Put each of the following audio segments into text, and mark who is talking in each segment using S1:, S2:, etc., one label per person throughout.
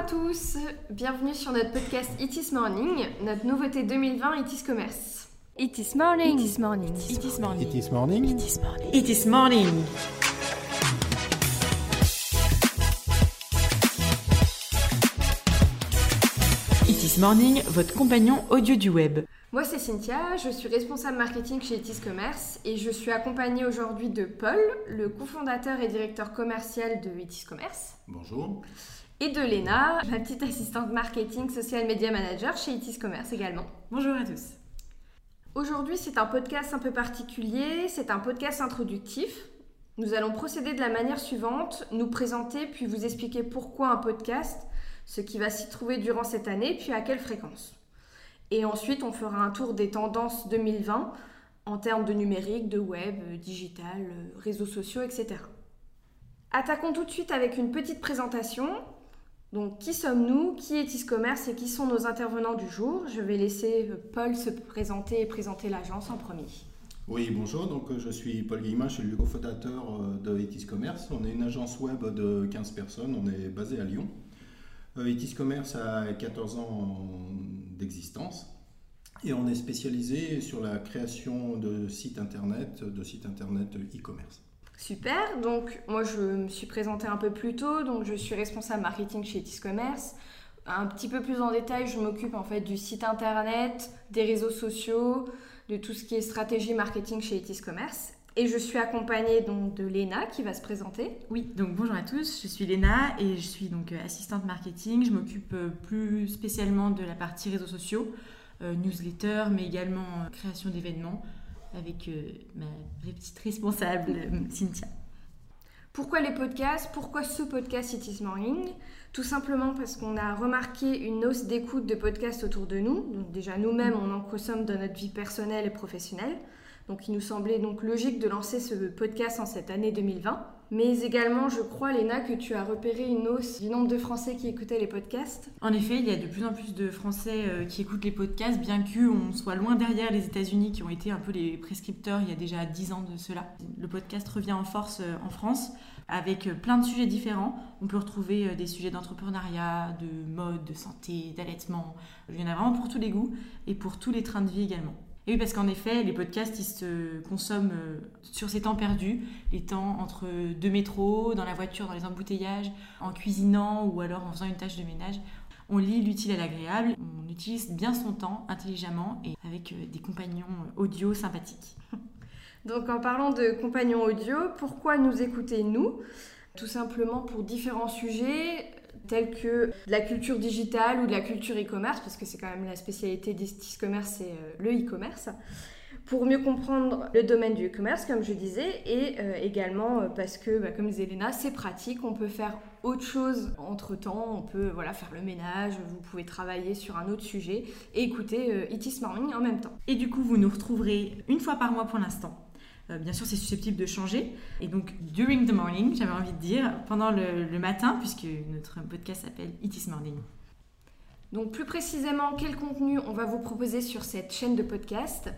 S1: à tous, bienvenue sur notre podcast It is Morning, notre nouveauté 2020 It is Commerce.
S2: It is morning.
S1: It is morning.
S2: It is morning.
S3: It is morning.
S2: It is morning.
S4: It is morning. It is morning, votre compagnon audio du web.
S1: Moi c'est Cynthia, je suis responsable marketing chez It is Commerce et je suis accompagnée aujourd'hui de Paul, le cofondateur et directeur commercial de It is Commerce,
S3: Bonjour.
S1: Et de Léna, la petite assistante marketing social media manager chez It is Commerce également.
S4: Bonjour à tous.
S1: Aujourd'hui, c'est un podcast un peu particulier, c'est un podcast introductif. Nous allons procéder de la manière suivante, nous présenter puis vous expliquer pourquoi un podcast, ce qui va s'y trouver durant cette année, puis à quelle fréquence. Et ensuite, on fera un tour des tendances 2020 en termes de numérique, de web, digital, réseaux sociaux, etc. Attaquons tout de suite avec une petite présentation. Donc, qui sommes-nous? Qui est Iscommerce et qui sont nos intervenants du jour? Je vais laisser euh, Paul se présenter et présenter l'agence en premier.
S3: Oui, bonjour. Donc, euh, je suis Paul Guillemin, je suis le cofondateur euh, de Etis Commerce. On est une agence web de 15 personnes. On est basé à Lyon. Etis Commerce a 14 ans d'existence et on est spécialisé sur la création de sites internet, de sites internet e-commerce.
S1: Super, donc moi je me suis présentée un peu plus tôt, donc je suis responsable marketing chez Etis Commerce. Un petit peu plus en détail, je m'occupe en fait du site internet, des réseaux sociaux, de tout ce qui est stratégie marketing chez Etis Commerce. Et je suis accompagnée donc de Léna qui va se présenter.
S4: Oui, donc bonjour à tous, je suis Léna et je suis donc euh, assistante marketing. Je m'occupe euh, plus spécialement de la partie réseaux sociaux, euh, newsletter, mais également création d'événements avec euh, ma petite responsable euh, Cynthia.
S1: Pourquoi les podcasts? Pourquoi ce podcast It Morning? Tout simplement parce qu'on a remarqué une hausse d'écoute de podcasts autour de nous. Donc déjà nous-mêmes, on en consomme dans notre vie personnelle et professionnelle. Donc il nous semblait donc logique de lancer ce podcast en cette année 2020. Mais également, je crois, Léna, que tu as repéré une hausse du nombre de Français qui écoutaient les podcasts.
S4: En effet, il y a de plus en plus de Français euh, qui écoutent les podcasts, bien qu'on soit loin derrière les États-Unis qui ont été un peu les prescripteurs il y a déjà 10 ans de cela. Le podcast revient en force euh, en France avec euh, plein de sujets différents. On peut retrouver des sujets d'entrepreneuriat, de mode, de santé, d'allaitement. Il y en a vraiment pour tous les goûts et pour tous les trains de vie également. Et oui, parce qu'en effet, les podcasts, ils se consomment euh, sur ces temps perdus, les temps entre deux métros, dans la voiture, dans les embouteillages, en cuisinant ou alors en faisant une tâche de ménage. On lit l'utile à l'agréable, on utilise bien son temps intelligemment et avec euh, des compagnons euh, audio sympathiques.
S1: Donc en parlant de compagnons audio, pourquoi nous écouter nous? Tout simplement pour différents sujets tels que de la culture digitale ou de la culture e-commerce, parce que c'est quand même la spécialité d'Istis Commerce, c'est euh, le e-commerce, pour mieux comprendre le domaine du e-commerce, comme je disais, et euh, également euh, parce que, bah, comme disait Léna, c'est pratique, on peut faire autre chose entre-temps, on peut voilà, faire le ménage, vous pouvez travailler sur un autre sujet et écouter euh, It is Morning en même temps.
S4: Et du coup, vous nous retrouverez une fois par mois pour l'instant. Euh, bien sûr, c'est susceptible de changer. Et donc, during the morning, j'avais envie de dire, pendant le, matin, puisque notre podcast s'appelle It is Morning.
S1: Donc plus précisément, quel contenu on va vous proposer sur cette chaîne de podcast?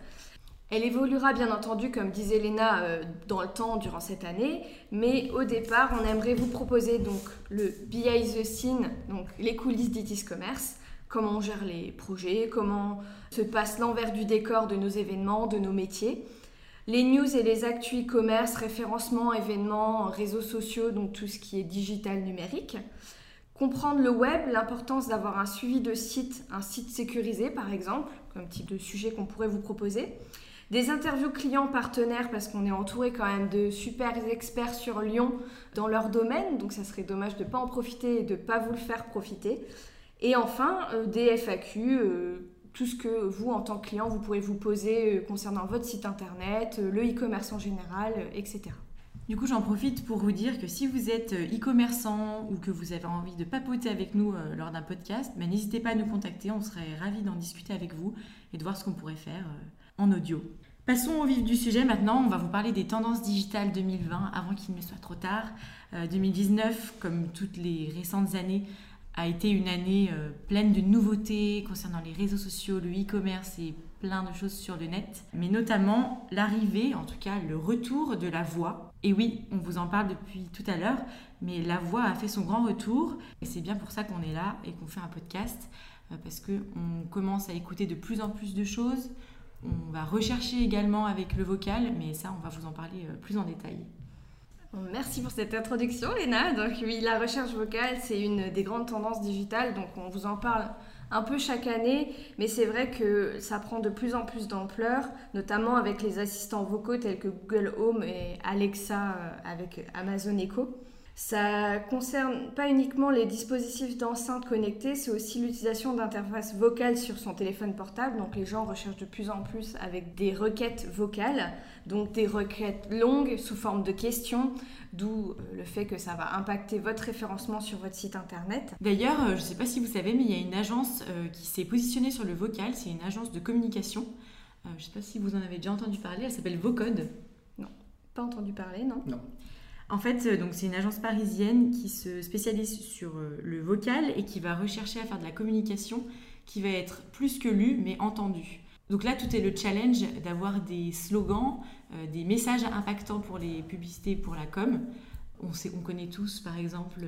S1: Elle évoluera bien entendu, comme disait Léna, euh, dans le temps durant cette année, mais au départ, on aimerait vous proposer donc le behind the scene, donc les coulisses d'Itis Commerce, comment on gère les projets, comment se passe l'envers du décor de nos événements, de nos métiers. Les news et les actus e-commerce, référencement, événements, réseaux sociaux, donc tout ce qui est digital numérique. Comprendre le web, l'importance d'avoir un suivi de site, un site sécurisé par exemple, comme type de sujet qu'on pourrait vous proposer. Des interviews clients partenaires parce qu'on est entouré quand même de super experts sur Lyon dans leur domaine, donc ça serait dommage de ne pas en profiter et de ne pas vous le faire profiter. Et enfin, euh, des FAQ, euh, tout ce que vous, en tant que client, vous pouvez vous poser euh, concernant votre site internet, euh, le e-commerce en général, euh, etc.
S4: Du coup, j'en profite pour vous dire que si vous êtes e-commerçant ou que vous avez envie de papoter avec nous lors d'un podcast, ben, n'hésitez pas à nous contacter. On serait ravis d'en discuter avec vous et de voir ce qu'on pourrait faire en audio. Passons au vif du sujet maintenant. On va vous parler des tendances digitales 2020 avant qu'il ne soit trop tard. Euh, 2019, comme toutes les récentes années, a été une année euh, pleine de nouveautés concernant les réseaux sociaux, le e-commerce et plein de choses sur le net, mais notamment l'arrivée, en tout cas le retour de la voix. Et oui, on vous en parle depuis tout à l'heure, mais la voix a fait son grand retour et c'est bien pour ça qu'on est là et qu'on fait un podcast euh, parce qu'on commence à écouter de plus en plus de choses. On va rechercher également avec le vocal, mais ça, on va vous en parler euh, plus en détail.
S1: Merci pour cette introduction, Léna. Donc oui, la recherche vocale, c'est une des grandes tendances digitales, donc on vous en parle un peu chaque année, mais c'est vrai que ça prend de plus en plus d'ampleur, notamment avec les assistants vocaux tels que Google Home et Alexa euh, avec Amazon Echo. Ça concerne pas uniquement les dispositifs d'enceinte connectés, c'est aussi l'utilisation d'interfaces vocales sur son téléphone portable. Donc les gens recherchent de plus en plus avec des requêtes vocales, donc des requêtes longues sous forme de questions, d'où euh, le fait que ça va impacter votre référencement sur votre site internet.
S4: D'ailleurs, euh, je ne sais pas si vous savez, mais il y a une agence euh, qui s'est positionnée sur le vocal, c'est une agence de communication. je ne sais pas si vous en avez déjà entendu parler, elle s'appelle Vocode.
S1: Non, pas entendu parler, non
S3: Non.
S4: En fait, euh, donc c'est une agence parisienne qui se spécialise sur euh, le vocal et qui va rechercher à faire de la communication qui va être plus que lue mais entendue. Donc là, tout est le challenge d'avoir des slogans, euh, des messages impactants pour les publicités, pour la com. On, sait, on connaît tous, par exemple,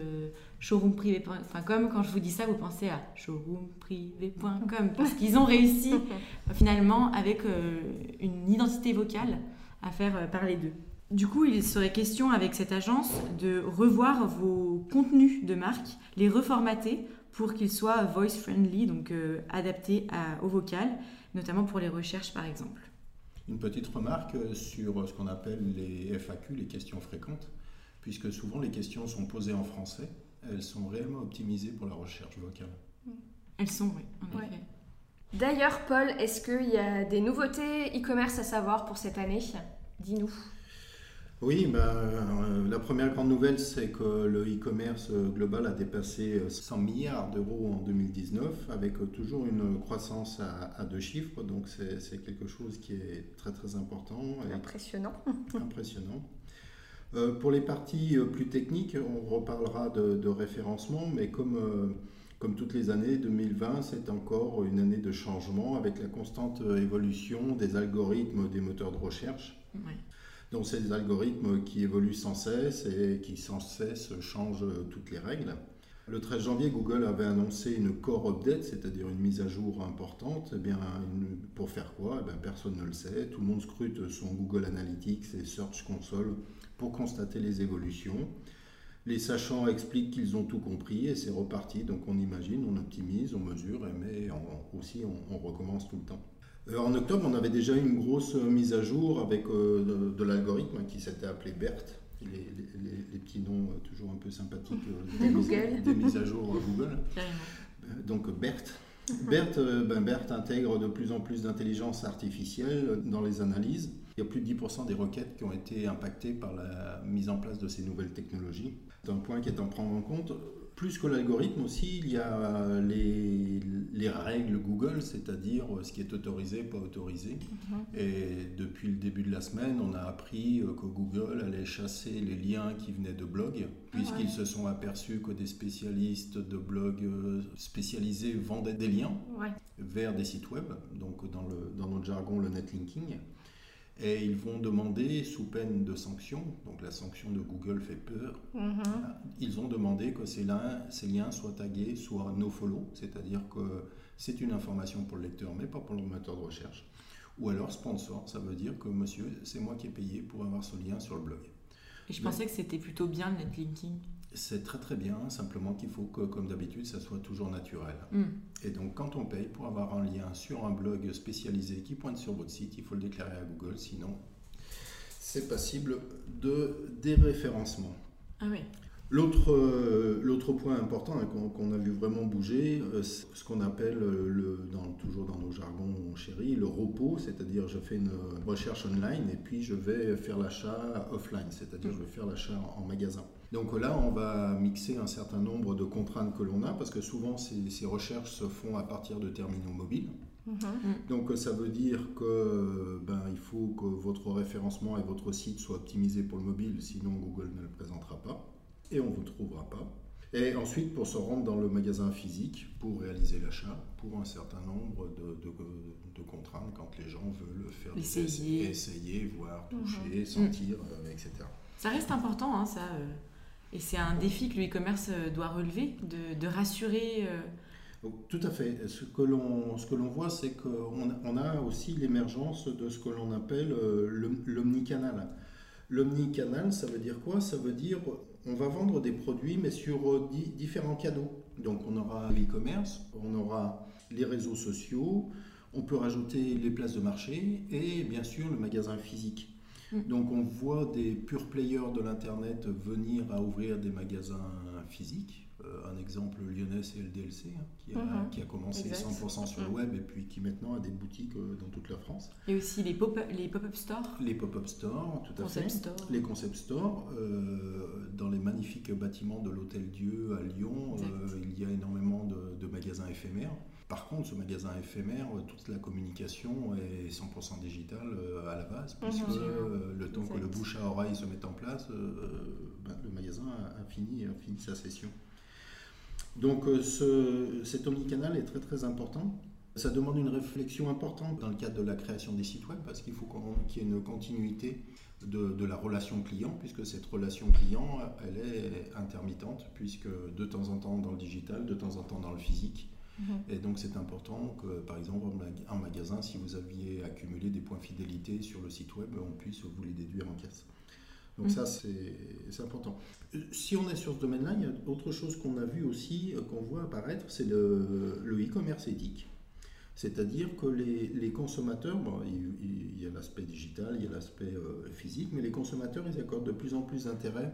S4: showroomprivé.com. Quand je vous dis ça, vous pensez à showroomprivé.com parce qu'ils ont réussi finalement avec une identité vocale à faire parler d'eux. Du coup, il serait question avec cette agence de revoir vos contenus de marque, les reformater pour qu'ils soient voice friendly, donc euh, adaptés au vocal, notamment pour les recherches par exemple.
S3: Une petite remarque sur ce qu'on appelle les FAQ, les questions fréquentes, puisque souvent les questions sont posées en français, elles sont réellement optimisées pour la recherche vocale.
S4: Elles sont, oui, en effet.
S1: D'ailleurs, Paul, est-ce qu'il y a des nouveautés e-commerce à savoir pour cette année? Dis-nous.
S3: Oui, ben, euh, la première grande nouvelle, c'est que le e-commerce euh, global a dépassé 100 euh, milliards d'euros en 2019, avec toujours une croissance à, deux chiffres. Donc c'est quelque chose qui est très très important.
S1: Impressionnant.
S3: impressionnant. pour les parties plus techniques, on reparlera de, référencement, mais comme, comme toutes les années, 2020, c'est encore une année de changement avec la constante évolution des algorithmes des moteurs de recherche. Oui. Donc algorithmes qui évoluent sans cesse et qui sans cesse changent toutes les règles. Le 13 janvier, Google avait annoncé une core update, c'est-à-dire une mise à jour importante. Eh bien, pour faire quoi? Eh bien, Personne ne le sait. Tout le monde scrute son Google Analytics et Search Console pour constater les évolutions. Les sachants expliquent qu'ils ont tout compris et c'est reparti. Donc on imagine, on optimise, on mesure, mais aussi on recommence tout le temps. Euh, en octobre, on avait déjà une grosse mise à jour avec euh, de, l'algorithme qui s'était appelé BERT. Les, petits noms euh, toujours un peu sympathiques
S1: des, Mises,
S3: des mises à jour Google. Donc BERT. BERT, ben BERT intègre de plus en plus d'intelligence artificielle dans les analyses. Il y a plus de 10% des requêtes qui ont été impactées par la mise en place de ces nouvelles technologies. C'est un point qui est à prendre en compte plus que l'algorithme aussi, il y a les, les règles Google, c'est-à-dire ce qui est autorisé, pas autorisé. Mhm. Et depuis le début de la semaine, on a appris euh, que Google allait chasser les liens qui venaient de blogs, puisqu'ils se sont aperçus que des spécialistes de blogs euh, spécialisés vendaient des liens vers des sites web, donc dans, le, dans notre jargon le netlinking. Et ils vont demander, sous peine de sanction, donc la sanction de Google fait peur, mhm. ils ont demandé que ces liens, ces liens soient tagués, soit nofollow, c'est-à-dire que c'est une information pour le lecteur, mais pas pour le moteur de recherche. Ou alors sponsor, ça veut dire que monsieur, c'est moi qui ai payé pour avoir ce lien sur le blog.
S4: Et je pensais que c'était plutôt bien le netlinking.
S3: C'est très très bien, simplement qu'il faut que, comme d'habitude, ça soit toujours naturel. Hmm. Et donc, quand on paye pour avoir un lien sur un blog spécialisé qui pointe sur votre site, il faut le déclarer à Google, sinon c'est passible de déréférencement.
S4: Ah oui.
S3: L'autre, euh, l'autre point important hein, qu'on, a vu vraiment bouger, euh, c'est ce qu'on appelle, euh, le, dans, toujours dans nos jargons chéris, le repos, c'est-à-dire je fais une recherche online et puis je vais faire l'achat offline, c'est-à-dire je vais faire l'achat en magasin. Donc là, on va mixer un certain nombre de contraintes que l'on a, parce que souvent ces, recherches se font à partir de terminaux mobiles. Mm-hmm. Donc ça veut dire que ben, il faut que votre référencement et votre site soient optimisés pour le mobile, sinon Google ne le présentera pas et on ne vous trouvera pas. Et ensuite, pour se rendre dans le magasin physique, pour réaliser l'achat, pour un certain nombre de, de, de, contraintes, quand les gens veulent faire
S4: essayer,
S3: essayer voir, toucher, mhm. sentir, euh, etc.
S4: Ça reste important, hein, ça. Euh, et c'est un défi que le e-commerce euh, doit relever, de, rassurer.
S3: Tout à fait. Ce que l'on, ce que l'on voit, c'est qu'on on a aussi l'émergence de ce que l'on appelle l'omnicanal. L'omnicanal, ça veut dire quoi? Ça veut dire on va vendre des produits, mais sur euh, différents canaux. Donc on aura l'e-commerce, on aura les réseaux sociaux, on peut rajouter les places de marché et bien sûr le magasin physique. Mm. Donc on voit des pure players de l'Internet venir à ouvrir des magasins physiques un exemple lyonnais, c'est LDLC, hein, qui, a, mhm. qui, a, commencé 100% sur le mhm. web et puis qui maintenant a des boutiques euh, dans toute la France.
S4: Et aussi les pop-up pop stores
S3: Les pop-up stores, tout à fait. Les concept stores. Euh, dans les magnifiques bâtiments de l'Hôtel Dieu à Lyon, il y a énormément de, de, magasins éphémères. Par contre, ce magasin éphémère, toute la communication est 100% digitale à la base, mhm. puisque le temps que le bouche à oreille se mette en place, ben, le magasin a, fini, a fini sa session. Donc euh, ce, cet omnicanal est très très important. Ça demande une réflexion importante dans le cadre de la création des sites web parce qu'il faut qu'il y ait une continuité de, la relation client puisque cette relation client elle est intermittente puisque de temps en temps dans le digital, de temps en temps dans le physique. Mhm. Et donc c'est important que par exemple en magasin, si vous aviez accumulé des points fidélité sur le site web, on puisse vous les déduire en caisse. Donc ça, mm. c'est important. Si on est sur ce domaine-là, il y a autre chose qu'on a vu aussi, euh, qu'on voit apparaître, c'est le e-commerce éthique. C'est-à-dire que les, les consommateurs, bon, il, y a l'aspect digital, il y a l'aspect euh, physique, mais les consommateurs, ils accordent de plus en plus d'intérêt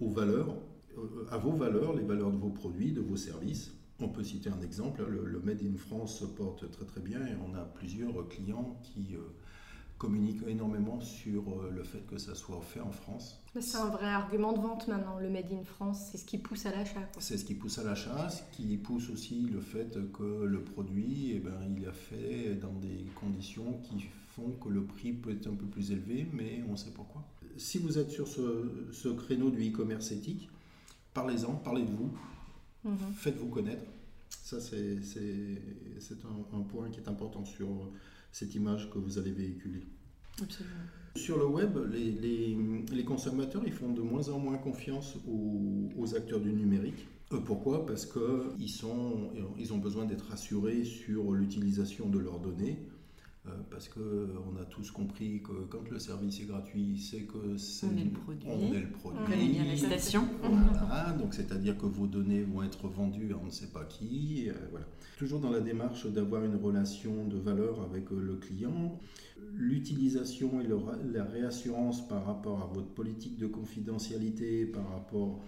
S3: aux valeurs, euh, à vos valeurs, les valeurs de vos produits, de vos services. On peut citer un exemple, le, le Made in France se porte très très bien et on a plusieurs clients qui communique énormément sur euh, le fait que ça soit fait en France.
S1: C'est un vrai argument de vente maintenant, le Made in France, c'est ce qui pousse à l'achat.
S3: C'est ce qui pousse à l'achat, ce qui pousse aussi le fait que le produit, eh ben, il est fait dans des conditions qui font que le prix peut être un peu plus élevé, mais on sait pourquoi. Si vous êtes sur ce, créneau du e-commerce éthique, parlez-en, parlez de vous, mhm. faites-vous connaître. Ça, c'est un, un point qui est important sur cette image que vous allez véhiculer.
S4: Absolument.
S3: Sur le web, les, les, consommateurs ils font de moins en moins confiance aux, acteurs du numérique. Euh, pourquoi? Parce qu'ils ils ont besoin d'être rassurés sur l'utilisation de leurs données. Euh, parce qu'on a tous compris que quand le service est gratuit, c'est que c'est
S4: on est le produit.
S3: On est le produit.
S4: On connaît bien la station.
S3: Voilà, donc c'est-à-dire que vos données vont être vendues à on ne sait pas qui. Euh, voilà. Toujours dans la démarche d'avoir une relation de valeur avec euh, le client, l'utilisation et la réassurance par rapport à votre politique de confidentialité, par rapport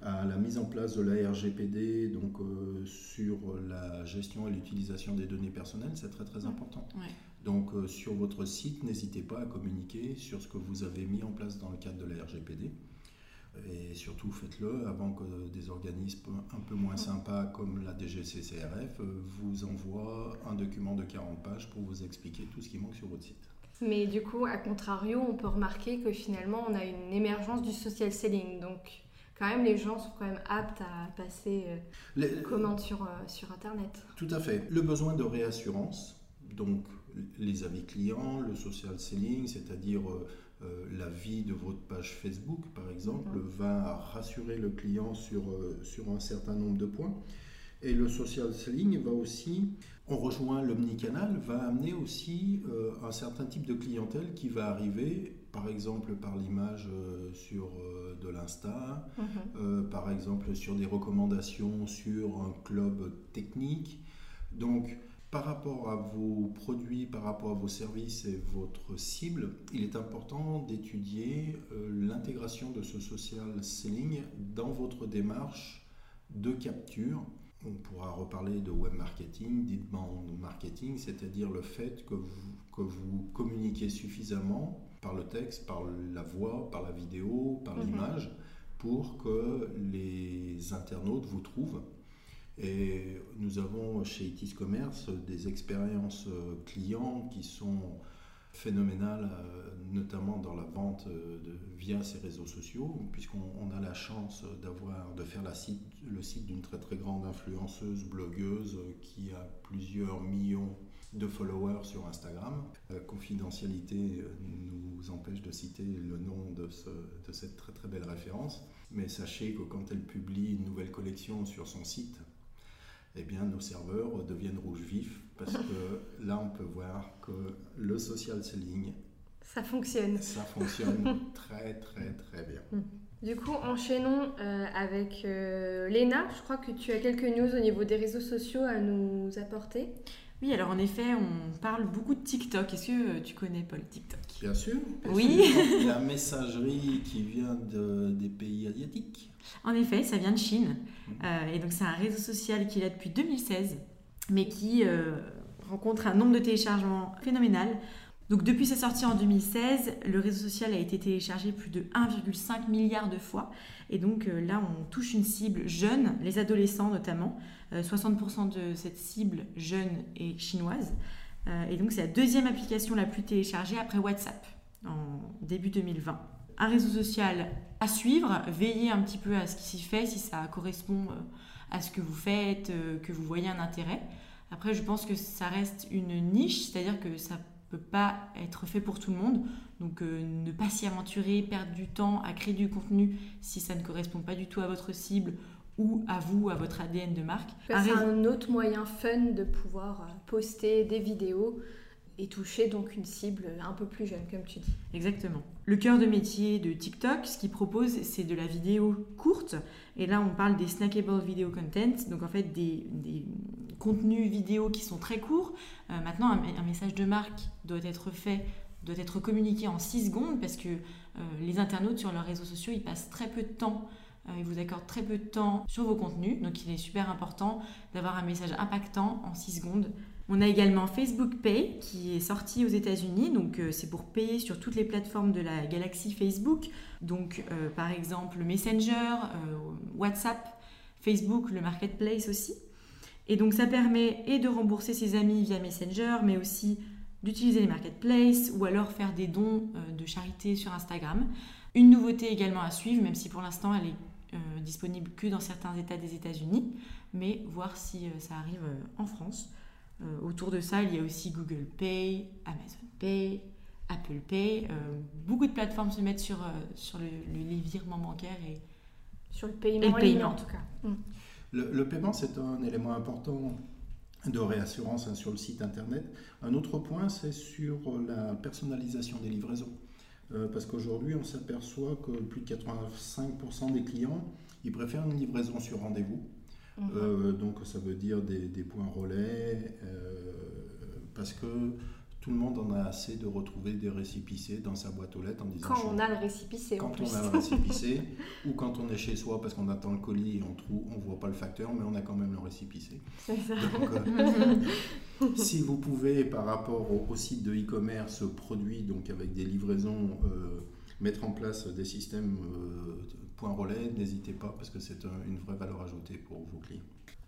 S3: à la mise en place de la RGPD, donc sur la gestion et l'utilisation des données personnelles, c'est très très important.
S4: Ouais.
S3: Donc euh, sur votre site, n'hésitez pas à communiquer sur ce que vous avez mis en place dans le cadre de la RGPD. Et surtout, faites-le avant que des organismes un peu moins sympas comme la DGCCRF euh, vous envoient un document de 40 pages pour vous expliquer tout ce qui manque sur votre site.
S1: Mais du coup, à contrario, on peut remarquer que finalement, on a une émergence du social selling. Donc, quand même, les gens sont quand même aptes à passer euh, commande sur, sur Internet.
S3: Tout à fait. Le besoin de réassurance, donc les avis clients, le social selling, c'est-à-dire euh, euh, la vie de votre page Facebook, par exemple, va rassurer le client sur, euh, sur un certain nombre de points. Et le social selling va aussi, on rejoint l'omnicanal, va amener aussi un certain type de clientèle qui va arriver, par exemple par l'image sur de l'Insta, mhm. par exemple sur des recommandations sur un club technique. Donc, par rapport à vos produits, par rapport à vos services et votre cible, il est important d'étudier euh, l'intégration de ce social selling dans votre démarche de capture. On pourra reparler de web marketing, d'inbound marketing, c'est-à-dire le fait que vous, que vous communiquez suffisamment par le texte, par la voix, par la vidéo, par mhm. l'image, pour que les internautes vous trouvent et nous avons chez Itis Commerce des expériences clients qui sont phénoménal, notamment dans la vente de, via ces réseaux sociaux, puisqu'on a la chance d'avoir, de faire le site d'une très très grande influenceuse, blogueuse, qui a plusieurs millions de followers sur Instagram. La confidentialité nous empêche de citer le nom de, de cette très très belle référence. Mais sachez que quand elle publie une nouvelle collection sur son site, eh bien, nos serveurs deviennent rouge vif parce que là, on peut voir que le social selling.
S1: Ça fonctionne.
S3: Ça fonctionne très, très, très bien. Hmm.
S1: Du coup, enchaînons euh, avec euh, Léna. Je crois que tu as quelques news au niveau des réseaux sociaux à nous apporter.
S4: Oui, alors en effet, on parle beaucoup de TikTok. Est-ce que tu connais Paul TikTok?
S3: Bien sûr.
S4: oui.
S3: La messagerie qui vient de, des pays asiatiques.
S4: En effet, ça vient de Chine. Mm. Euh, et donc c'est un réseau social qui est là depuis 2016, mais qui euh, rencontre un nombre de téléchargements phénoménal. Donc depuis sa sortie en 2016, le réseau social a été téléchargé plus de 1,5 milliard de fois. Et donc euh, là, on touche une cible jeune, les adolescents notamment. 60% de cette cible jeune est chinoise. et donc c'est la deuxième application la plus téléchargée après WhatsApp en début 2020 un réseau social à suivre, veillez un petit peu à ce qui s'y fait, si ça correspond euh, à ce que vous faites, euh, que vous voyez un intérêt. Après, je pense que ça reste une niche, c'est-à-dire que ça peut pas être fait pour tout le monde. Donc, euh, ne pas s'y aventurer, perdre du temps à créer du contenu si ça ne correspond pas du tout à votre cible ou à vous, à votre ADN de marque.
S1: C'est un autre moyen fun de pouvoir poster des vidéos et toucher donc une cible un peu plus jeune, comme tu dis.
S4: Exactement. Le cœur de métier de TikTok, ce qu'il propose, c'est de la vidéo courte. Et là, on parle des snackable video content, donc en fait des, contenus vidéo qui sont très courts. Euh, maintenant, un, message de marque doit être fait, doit être communiqué en 6 secondes parce que euh, les internautes sur leurs réseaux sociaux, ils passent très peu de temps euh, ils vous accordent très peu de temps sur vos contenus, donc il est super important d'avoir un message impactant en 6 secondes on a également Facebook Pay qui est sorti aux États-Unis, donc c'est pour payer sur toutes les plateformes de la galaxie Facebook, donc par exemple Messenger, WhatsApp, Facebook, le Marketplace aussi. Et donc ça permet et de rembourser ses amis via Messenger, mais aussi d'utiliser les marketplaces ou alors faire des dons de charité sur Instagram. Une nouveauté également à suivre, même si pour l'instant elle est disponible que dans certains États des États-Unis, mais voir si ça arrive en France. Euh, autour de ça, il y a aussi Google Pay, Amazon Pay, Apple Pay. Euh, beaucoup de plateformes se mettent sur, euh, sur le, les virements bancaires et
S1: sur le paiement, paiement. en tout cas. Mm.
S3: Le, paiement, c'est un élément important de réassurance hein, sur le site internet. Un autre point, c'est sur la personnalisation des livraisons. parce qu'aujourd'hui, on s'aperçoit que plus de 85% des clients, ils préfèrent une livraison sur rendez-vous. Mhm. Euh, donc ça veut dire des, points relais, euh, parce que tout le monde en a assez de retrouver des récipicés dans sa boîte aux lettres en disant...
S1: Quand on a le récipicé
S3: Quand on a le récipicé, ou quand on est chez soi parce qu'on attend le colis et on trouve, on voit pas le facteur, mais on a quand même le récipicé.
S1: C'est ça.
S3: Euh, si vous pouvez, par rapport au, site de e-commerce produit, donc avec des livraisons, mettre en place des systèmes point relais, n'hésitez pas parce que c'est une vraie valeur ajoutée pour vos clients.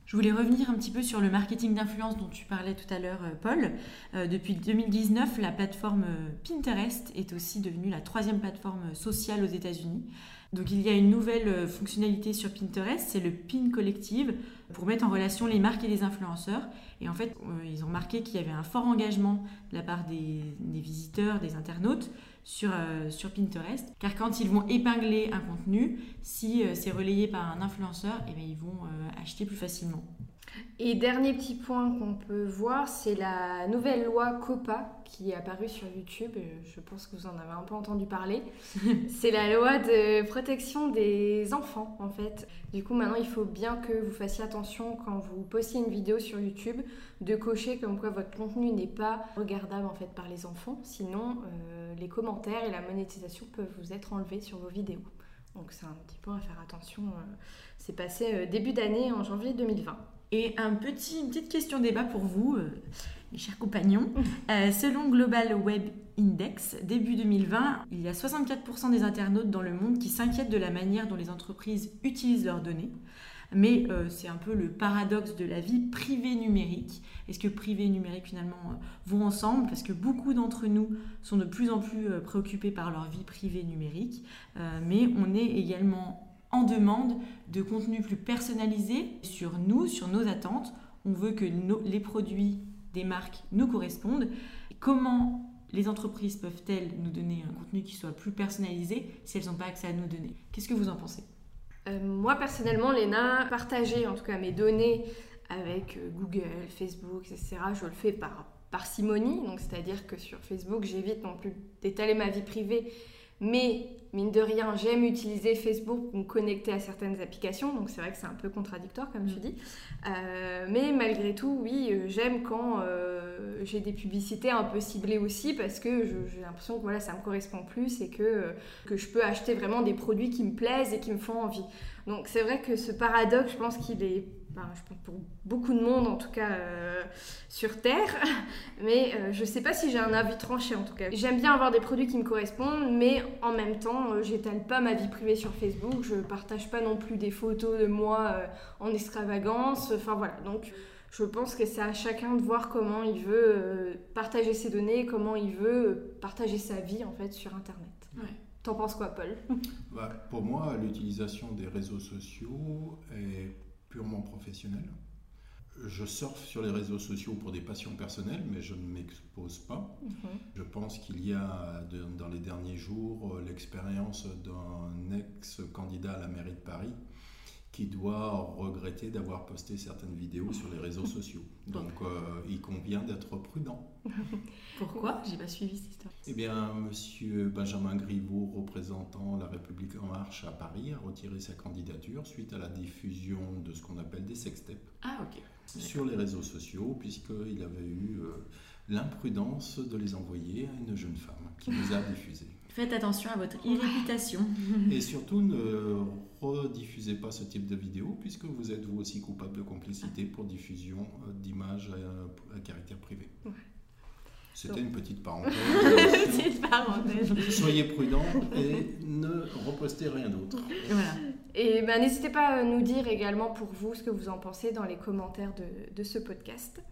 S4: Je voulais revenir un petit peu sur le marketing d'influence dont tu parlais tout à l'heure, euh, Paul. Euh, depuis 2019, la plateforme euh, Pinterest est aussi devenue la troisième plateforme sociale aux États-Unis. Donc il y a une nouvelle fonctionnalité sur Pinterest, c'est le Pin Collective, pour mettre en relation les marques et les influenceurs. Et en fait, ils ont marqué qu'il y avait un fort engagement de la part des, des visiteurs, des internautes, sur, euh, sur Pinterest. Car quand ils vont épingler un contenu, si euh, c'est relayé par un influenceur, eh bien, ils vont euh, acheter plus facilement.
S1: Et dernier petit point qu'on peut voir, c'est la nouvelle loi COPA qui est apparue sur YouTube. Je pense que vous en avez un peu entendu parler. c'est la loi de protection des enfants, en fait. Du coup, maintenant, il faut bien que vous fassiez attention quand vous postez une vidéo sur YouTube de cocher comme quoi votre contenu n'est pas regardable en fait par les enfants. Sinon, euh, les commentaires et la monétisation peuvent vous être enlevés sur vos vidéos. Donc c'est un petit point à faire attention. Euh, c'est passé euh, début d'année en janvier 2020.
S4: Et un petit, une petite question débat pour vous, euh, mes chers compagnons. Euh, selon Global Web Index, début 2020, il y a 64% des internautes dans le monde qui s'inquiètent de la manière dont les entreprises utilisent leurs données. Mais euh, c'est un peu le paradoxe de la vie privée numérique. Est-ce que privé et numérique finalement vont ensemble? Parce que beaucoup d'entre nous sont de plus en plus préoccupés par leur vie privée numérique. mais on est également demande de contenu plus personnalisé sur nous, sur nos attentes. On veut que les produits des marques nous correspondent. Comment les entreprises peuvent-elles nous donner un contenu qui soit plus personnalisé si elles n'ont pas accès à nos données? Qu'est-ce que vous en pensez?
S1: Euh, Moi personnellement, Léna, partager en tout cas mes données avec euh, Google, Facebook, etc., je le fais par parcimonie. C'est-à-dire que sur Facebook, j'évite non plus d'étaler ma vie privée mais mine de rien, j'aime utiliser Facebook pour me connecter à certaines applications, donc c'est vrai que c'est un peu contradictoire comme tu mm. dis. Euh, mais malgré tout, oui, euh, j'aime quand euh, j'ai des publicités un peu ciblées aussi parce que j'ai l'impression que voilà, ça me correspond plus et que, que je peux acheter vraiment des produits qui me plaisent et qui me font envie. Donc c'est vrai que ce paradoxe, je pense qu'il est je pense pour beaucoup de monde en tout cas euh, sur Terre, mais euh, je sais pas si j'ai un avis tranché en tout cas. J'aime bien avoir des produits qui me correspondent, mais en même temps, euh, j'étale pas ma vie privée sur Facebook, je partage pas non plus des photos de moi en extravagance, enfin voilà. Donc je pense que c'est à chacun de voir comment il veut partager ses données, comment il veut partager sa vie en fait sur Internet. Ouais. T'en penses quoi, Paul?
S3: Bah, Pour moi, l'utilisation des réseaux sociaux est purement professionnel. Je surfe sur les réseaux sociaux pour des passions personnelles, mais je ne m'expose pas. Mhm. Je pense qu'il y a dans les derniers jours l'expérience d'un ex-candidat à la mairie de Paris qui doit regretter d'avoir posté certaines vidéos sur les réseaux sociaux. Donc euh, il convient d'être prudent.
S4: Pourquoi? J'ai pas suivi cette histoire.
S3: Eh bien, monsieur Benjamin Griveaux, représentant La République En Marche à Paris, a retiré sa candidature suite à la diffusion de ce qu'on appelle des sextapes.
S4: Ah, ok.
S3: Sur les réseaux sociaux, puisqu'il avait eu euh, l'imprudence de les envoyer à une jeune femme qui les a diffusés.
S4: Faites attention à votre irréputation.
S3: Et surtout, ne rediffusez pas ce type de vidéo, puisque vous êtes vous aussi coupable de complicité pour diffusion euh, d'images à, caractère privé. C'était une petite parenthèse.
S4: petite parenthèse.
S3: Soyez prudents et ne repostez rien d'autre.
S1: Voilà. Et ben, n'hésitez pas à nous dire également pour vous ce que vous en pensez dans les commentaires de, de ce podcast.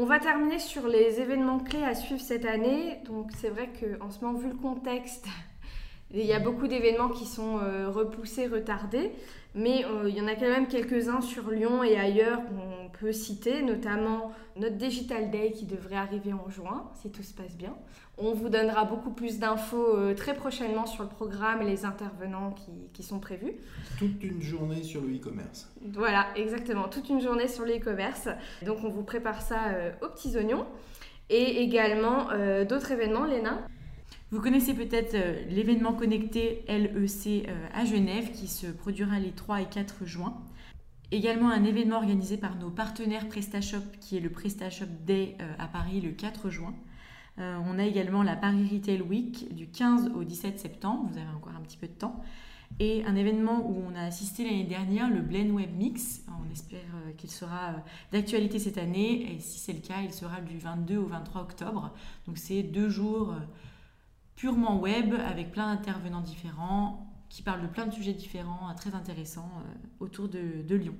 S1: On va terminer sur les événements clés à suivre cette année. Donc c'est vrai qu'en ce moment, vu le contexte, il y a beaucoup d'événements qui sont euh, repoussés, retardés. Mais euh, il y en a quand même quelques-uns sur Lyon et ailleurs qu'on peut citer, notamment notre Digital Day qui devrait arriver en juin, si tout se passe bien. On vous donnera beaucoup plus d'infos euh, très prochainement sur le programme et les intervenants qui, sont prévus.
S3: Toute une journée sur le e-commerce.
S1: Voilà, exactement, toute une journée sur le e-commerce. Donc on vous prépare ça euh, aux petits oignons. Et également d'autres événements, Léna?
S4: Vous connaissez peut-être euh, l'événement connecté LEC euh, à Genève qui se produira les 3 et 4 juin. Également un événement organisé par nos partenaires PrestaShop qui est le PrestaShop Day euh, à Paris le 4 juin. On a également la Paris Retail Week du 15 au 17 septembre, vous avez encore un petit peu de temps. Et un événement où on a assisté l'année dernière, le Blend Web Mix. On espère qu'il sera d'actualité cette année. Et si c'est le cas, il sera du 22 au 23 octobre. Donc c'est deux jours purement web avec plein d'intervenants différents qui parlent de plein de sujets différents, euh, très intéressants euh, autour de, Lyon.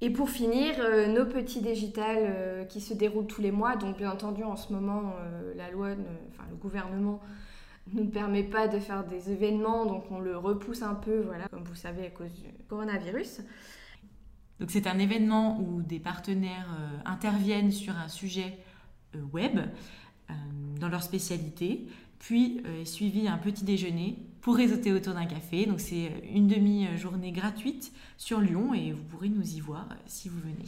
S1: Et pour finir, euh, nos petits digitales qui se déroulent tous les mois. Donc bien entendu, en ce moment, la loi, enfin le gouvernement ne nous permet pas de faire des événements, donc on le repousse un peu, voilà, comme vous savez, à cause du coronavirus.
S4: Donc c'est un événement où des partenaires interviennent sur un sujet web dans leur spécialité puis euh, suivi un petit déjeuner pour réseauter autour d'un café. Donc c'est une demi-journée gratuite sur Lyon et vous pourrez nous y voir euh, si vous venez.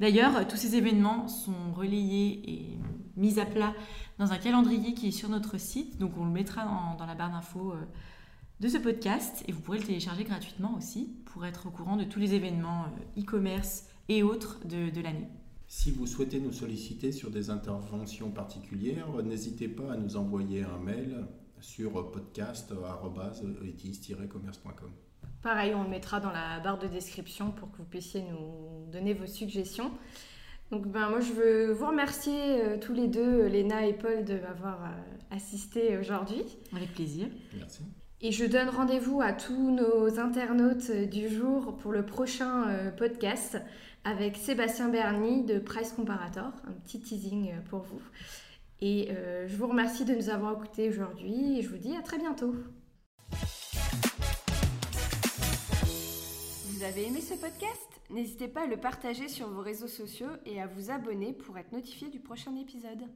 S4: D'ailleurs, tous ces événements sont relayés et mis à plat dans un calendrier qui est sur notre site. Donc on le mettra dans, la barre d'infos euh, de ce podcast et vous pourrez le télécharger gratuitement aussi pour être au courant de tous les événements e-commerce et autres de l'année.
S3: Si vous souhaitez nous solliciter sur des interventions particulières, n'hésitez pas à nous envoyer un mail sur podcast.etis-commerce.com.
S1: Pareil, on le mettra dans la barre de description pour que vous puissiez nous donner vos suggestions. Donc ben, moi je veux vous remercier euh, tous les deux, Léna et Paul, de m'avoir euh, assisté aujourd'hui.
S4: Avec plaisir.
S3: Merci.
S1: Et je donne rendez-vous à tous nos internautes du jour pour le prochain podcast avec Sébastien Berny de Price Comparator, un petit teasing pour vous. Et je vous remercie de nous avoir écoutés aujourd'hui et je vous dis à très bientôt. Vous avez aimé ce podcast? N'hésitez pas à le partager sur vos réseaux sociaux et à vous abonner pour être notifié du prochain épisode.